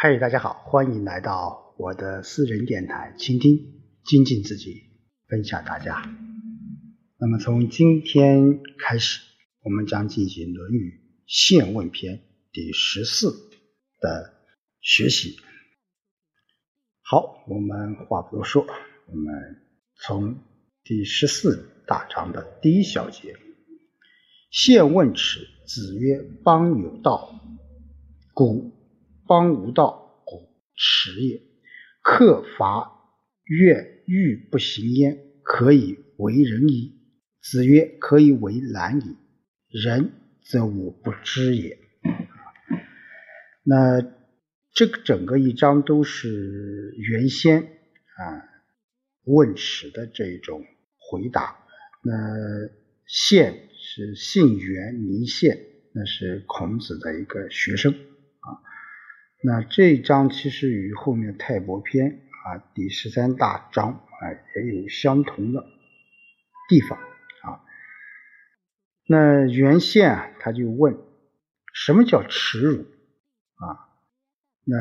嗨，大家好，欢迎来到我的私人电台，倾听、精进自己，分享大家。那么从今天开始，我们将进行《论语现问篇》第十四的学习。好，我们话不多说，我们从第十四大章的第一小节：现问耻，子曰：“邦有道，古。”邦无道，故耻也。克伐越欲不行焉，可以为人矣。子曰：可以为难矣。人则我不知也。那这个整个一章都是原先啊问耻的这种回答。那宪是姓袁名宪，那是孔子的一个学生。那这一章其实与后面《泰伯篇》啊第十三大章啊也有相同的地方啊。那原宪啊他就问什么叫耻辱啊？那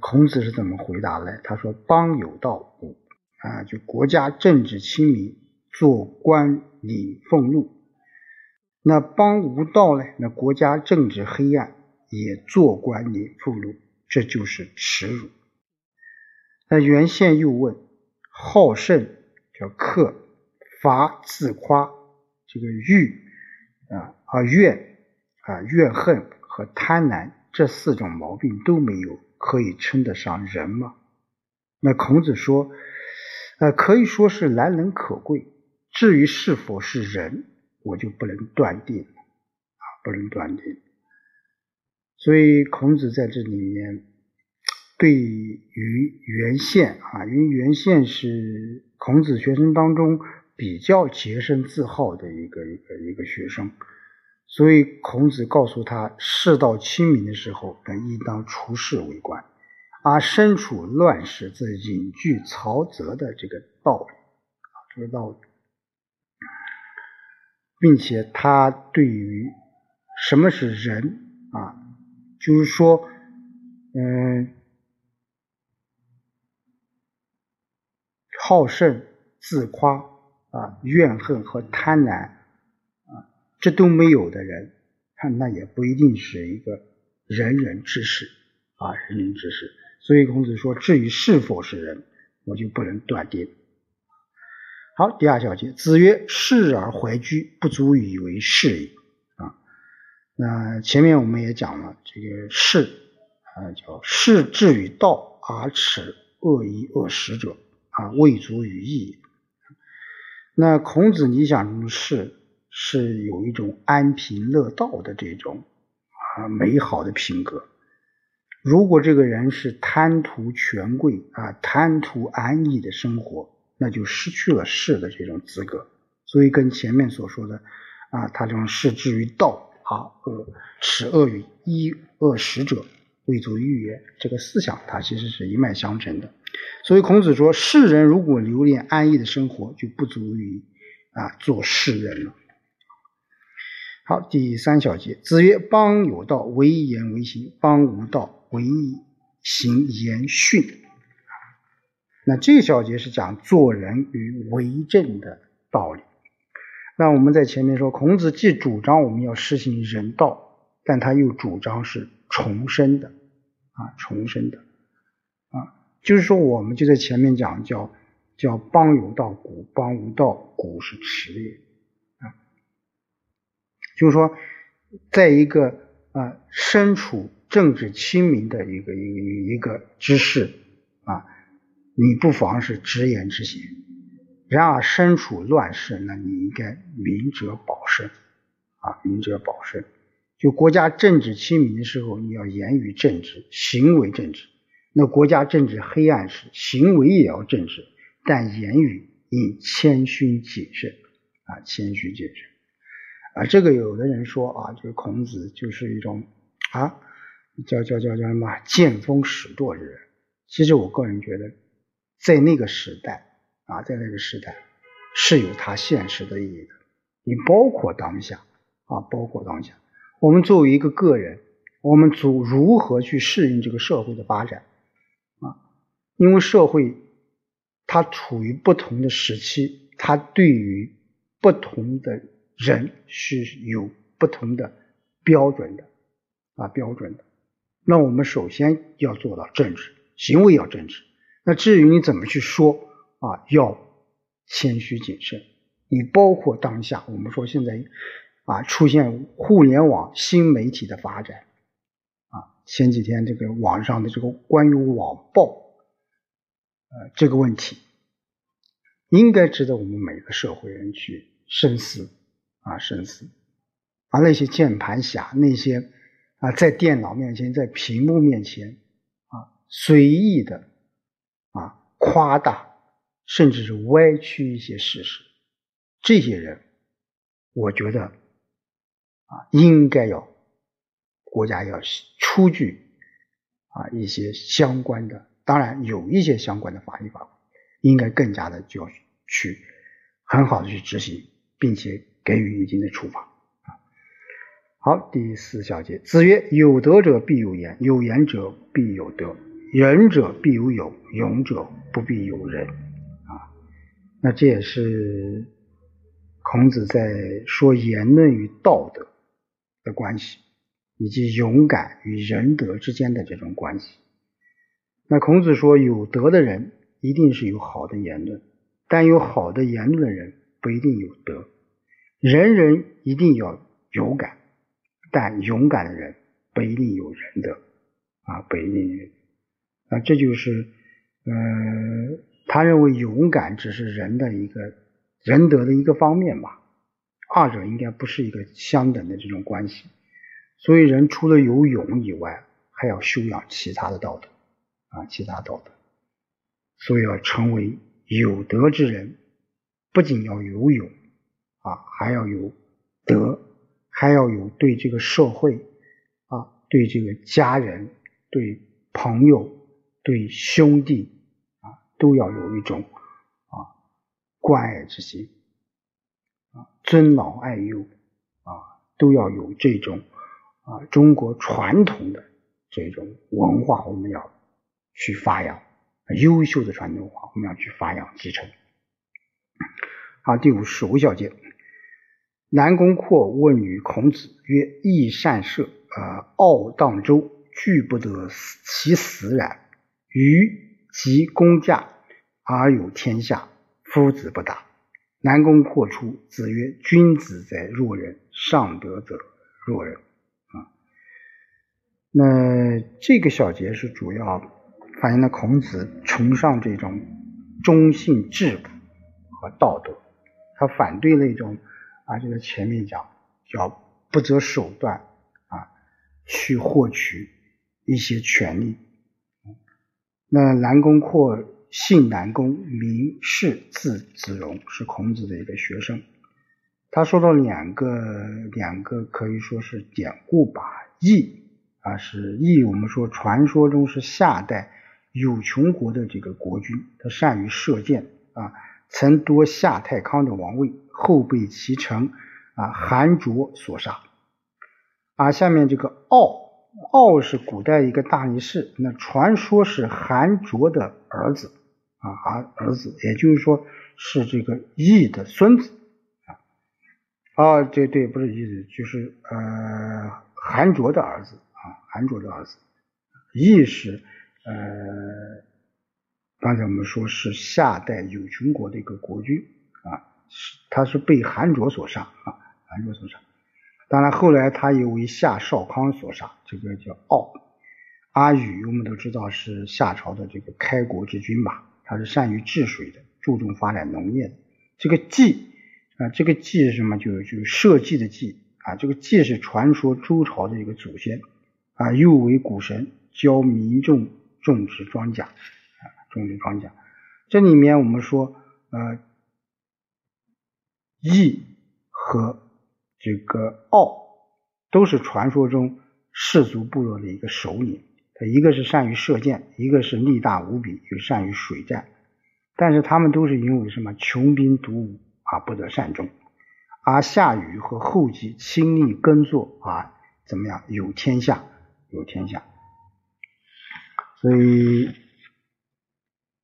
孔子是怎么回答呢？他说：“邦有道，古啊，就国家政治清明，做官领俸禄。那邦无道呢？那国家政治黑暗，也做官领俸禄。”这就是耻辱。那原宪又问：好胜叫克，伐自夸，这个欲啊啊怨啊怨恨和贪婪这四种毛病都没有，可以称得上人吗？那孔子说：呃，可以说是难能可贵。至于是否是人，我就不能断定啊，不能断定。所以孔子在这里面对于原宪啊，因为原宪是孔子学生当中比较洁身自好的一个一个一个学生，所以孔子告诉他，世道清明的时候，那应当出仕为官；而身处乱世，则隐居曹泽的这个道理。啊，这个道理，并且他对于什么是人啊？就是说，嗯，好胜、自夸啊、怨恨和贪婪啊，这都没有的人，他那也不一定是一个仁人之士啊，仁人之士。所以孔子说，至于是否是人，我就不能断定。好，第二小节，子曰：“士而怀居，不足以为是也。”那前面我们也讲了，这个士啊叫士至于道而耻恶衣恶食者啊，未足于义。那孔子理想中的士是有一种安贫乐道的这种啊美好的品格。如果这个人是贪图权贵啊，贪图安逸的生活，那就失去了士的这种资格。所以跟前面所说的啊，他这种士至于道。啊，恶耻恶于一恶食者，未足欲也。这个思想，它其实是一脉相承的。所以孔子说，世人如果留恋安逸的生活，就不足以啊做世人了。好，第三小节，子曰：“邦有道，为言为行；邦无道，为行言训。”那这小节是讲做人与为政的道理。那我们在前面说，孔子既主张我们要实行人道，但他又主张是重生的，啊，重生的，啊，就是说我们就在前面讲叫叫邦有道，古邦无道，古是耻也，啊，就是说，在一个啊身处政治清明的一个一个一个之士啊，你不妨是直言直行。然而身处乱世，那你应该明哲保身啊，明哲保身。就国家政治清明的时候，你要言语正直，行为正直；那国家政治黑暗时，行为也要正直，但言语应谦逊谨慎啊，谦虚谨慎啊。这个有的人说啊，这个孔子就是一种啊，叫叫叫叫什么见风使舵之人。其实我个人觉得，在那个时代。啊，在那个时代是有它现实的意义的。你包括当下啊，包括当下，我们作为一个个人我们组如何去适应这个社会的发展啊？因为社会它处于不同的时期，它对于不同的人是有不同的标准的啊标准的。那我们首先要做到正直，行为要正直。那至于你怎么去说啊，要谦虚谨慎。你包括当下，我们说现在啊出现互联网新媒体的发展啊，前几天这个网上的这个关于网暴呃这个问题，应该值得我们每个社会人去深思啊深思。而那些键盘侠，那些啊在电脑面前、在屏幕面前啊随意的啊夸大，甚至是歪曲一些事实。这些人，我觉得啊，应该要国家要出具啊一些相关的，当然有一些相关的法律法规，应该更加的就要去很好的去执行，并且给予一定的处罚啊。好，第四小节，子曰：“有德者必有言，有言者必有德，仁者必有勇，勇者不必有仁。”那这也是。孔子在说言论与道德的关系，以及勇敢与仁德之间的这种关系。那孔子说，有德的人一定是有好的言论，但有好的言论的人不一定有德。人人一定要勇敢，但勇敢的人不一定有仁德啊，不一定。啊，这就是呃，他认为勇敢只是人的一个。仁德的一个方面吧，二者应该不是一个相等的这种关系。所以，人除了有勇以外，还要修养其他的道德啊，其他道德。所以，要成为有德之人，不仅要有勇啊，还要有德，还要有对这个社会啊，对这个家人、对朋友、对兄弟，都要有一种啊。关爱之心啊，尊老爱幼啊，都要有这种啊中国传统的这种文化，我们要去发扬优秀的传统文化，我们要去发扬继承。好，第五十五小节，南宫阔问于孔子曰：“益善射，呃，傲荡周，惧不得其死然。于及公驾而有天下。”夫子不答。南宫阔出，子曰：“君子在弱人，上德者弱人。”啊，那这个小节是主要反映了孔子崇尚这种忠信质朴和道德，他反对那种啊，就是前面讲叫不择手段啊去获取一些权利。那南宫括。姓南宫，名氏，字子荣，是孔子的一个学生。他说到两个，两个可以说是典故吧。羿啊，是羿，我们说传说中是夏代有穷国的这个国君，他善于射箭啊，曾夺夏太康的王位，后被其臣啊韩卓所杀。啊，下面这个傲，敖是古代一个大力士，那传说是韩卓的儿子。啊，儿儿子，也就是说是这个羿的孙子啊，啊，对对，不是羿的，就是呃韩卓的儿子啊，韩卓的儿子，羿是呃，刚才我们说是夏代有穷国的一个国君啊，是他是被韩卓所杀啊，韩卓所杀，当然后来他又为夏少康所杀，这个叫敖。阿禹我们都知道是夏朝的这个开国之君吧。他是善于治水的，注重发展农业的。这个稷啊，这个稷是什么？就是就是社稷的稷啊。这个稷是传说周朝的一个祖先啊，又为谷神，教民众种植庄稼啊，种植庄稼。这里面我们说，呃，羿和这个敖都是传说中氏族部落的一个首领。他一个是善于射箭，一个是力大无比，又善于水战，但是他们都是因为什么穷兵黩武啊，不得善终。而夏禹和后稷亲力耕作啊，怎么样有天下有天下。所以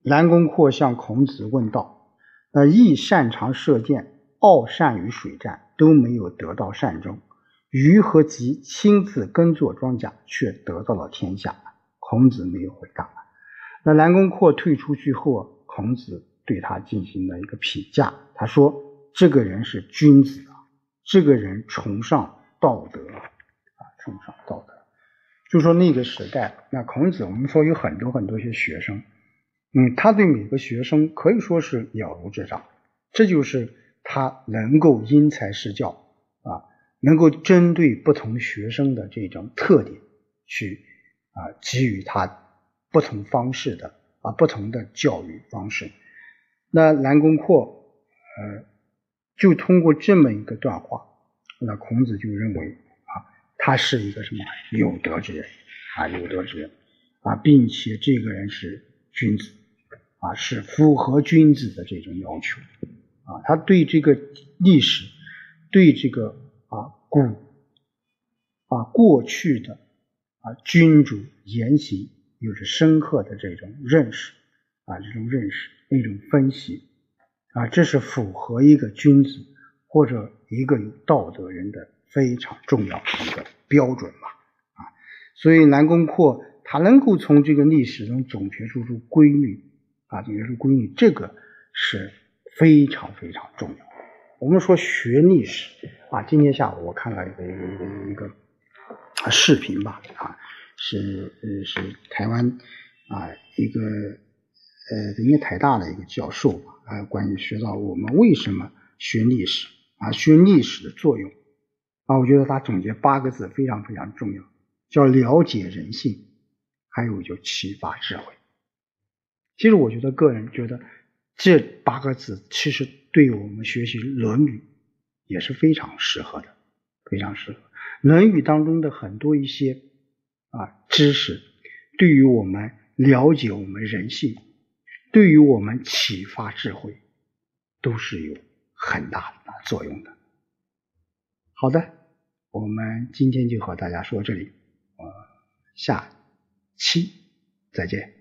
南宫阔向孔子问道：“那亦擅长射箭，傲善于水战，都没有得到善终。于和吉亲自耕作庄稼，却得到了天下。”孔子没有回答。那南宫阔退出去后，孔子对他进行了一个评价，他说：“这个人是君子啊，这个人崇尚道德啊，崇尚道德。”就说那个时代，那孔子我们说有很多很多些学生，嗯，他对每个学生可以说是了如指掌，这就是他能够因材施教啊，能够针对不同学生的这种特点去啊给予他不同方式的啊不同的教育方式。那南宫阔呃就通过这么一个段话，那孔子就认为啊。他是一个什么有德之人啊，有德之人啊，并且这个人是君子啊，是符合君子的这种要求啊。他对这个历史，对这个啊古啊过去的啊君主言行有着深刻的这种认识啊，这种认识一种分析啊，这是符合一个君子或者一个有道德人的。非常重要的一个标准嘛，啊，所以南宫阔他能够从这个历史中总结出出规律，啊，总结出规律，这个是非常非常重要。我们说学历史啊，今天下午我看了一个一个一个一个视频吧，啊，是呃是台湾啊一个呃应该台大的一个教授，啊，关于学到我们为什么学历史啊，学历史的作用。啊，我觉得他总结八个字非常非常重要，叫了解人性，还有就启发智慧。其实我觉得个人觉得这八个字其实对我们学习《论语》也是非常适合的，非常适合。《论语》当中的很多一些啊知识，对于我们了解我们人性，对于我们启发智慧，都是有很大的作用的。好的。我们今天就和大家说这里，呃，下期再见。